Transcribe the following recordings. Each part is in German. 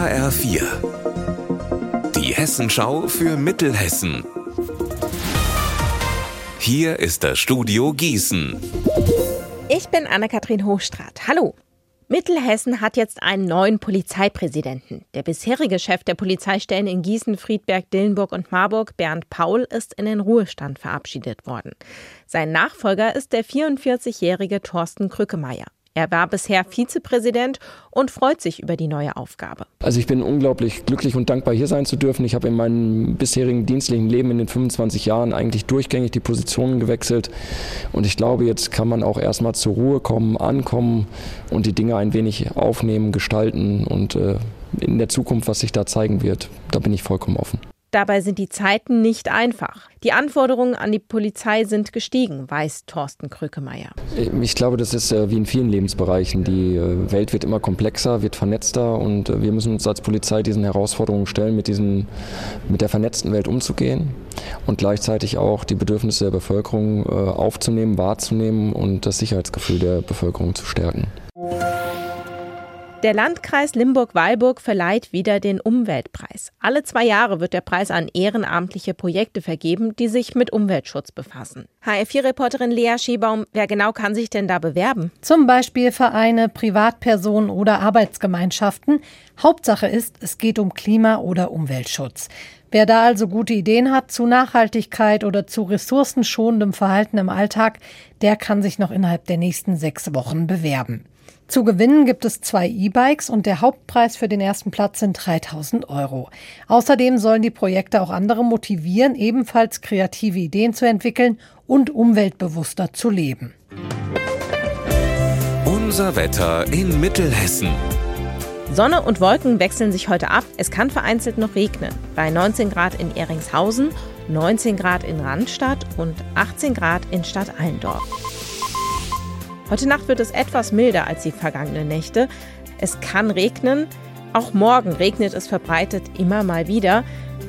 HR4. Die Hessenschau für Mittelhessen. Hier ist das Studio Gießen. Ich bin Anne-Kathrin Hochstrat. Hallo. Mittelhessen hat jetzt einen neuen Polizeipräsidenten. Der bisherige Chef der Polizeistellen in Gießen, Friedberg, Dillenburg und Marburg, Bernd Paul, ist in den Ruhestand verabschiedet worden. Sein Nachfolger ist der 44-jährige Thorsten Krückemeier. Er war bisher Vizepräsident und freut sich über die neue Aufgabe. Also ich bin unglaublich glücklich und dankbar, hier sein zu dürfen. Ich habe in meinem bisherigen dienstlichen Leben in den 25 Jahren eigentlich durchgängig die Positionen gewechselt. Und ich glaube, jetzt kann man auch erstmal zur Ruhe kommen, ankommen und die Dinge ein wenig aufnehmen, gestalten und äh, in der Zukunft, was sich da zeigen wird, da bin ich vollkommen offen. Dabei sind die Zeiten nicht einfach. Die Anforderungen an die Polizei sind gestiegen, weiß Thorsten Krückemeier. Ich glaube, das ist äh, wie in vielen Lebensbereichen. Die äh, Welt wird immer komplexer, wird vernetzter und äh, wir müssen uns als Polizei diesen Herausforderungen stellen, mit, diesen, mit der vernetzten Welt umzugehen und gleichzeitig auch die Bedürfnisse der Bevölkerung aufzunehmen, wahrzunehmen und das Sicherheitsgefühl der Bevölkerung zu stärken. Der Landkreis Limburg-Weilburg verleiht wieder den Umweltpreis. Alle zwei Jahre wird der Preis an ehrenamtliche Projekte vergeben, die sich mit Umweltschutz befassen. HR4-Reporterin Lea Schiebaum, wer genau kann sich denn da bewerben? Zum Beispiel Vereine, Privatpersonen oder Arbeitsgemeinschaften. Hauptsache ist, es geht um Klima- oder Umweltschutz. Wer da also gute Ideen hat zu Nachhaltigkeit oder zu ressourcenschonendem Verhalten im Alltag, der kann sich noch innerhalb der nächsten sechs Wochen bewerben. Zu gewinnen gibt es zwei E-Bikes und der Hauptpreis für den ersten Platz sind 3000 Euro. Außerdem sollen die Projekte auch andere motivieren, ebenfalls kreative Ideen zu entwickeln und umweltbewusster zu leben. Unser Wetter in Mittelhessen. Sonne und Wolken wechseln sich heute ab. Es kann vereinzelt noch regnen. Bei 19 Grad in Eringshausen, 19 Grad in Randstadt und 18 Grad in Stadt Allendorf. Heute Nacht wird es etwas milder als die vergangenen Nächte. Es kann regnen. Auch morgen regnet es verbreitet immer mal wieder.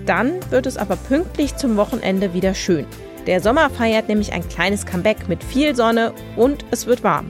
Dann wird es aber pünktlich zum Wochenende wieder schön. Der Sommer feiert nämlich ein kleines Comeback mit viel Sonne und es wird warm.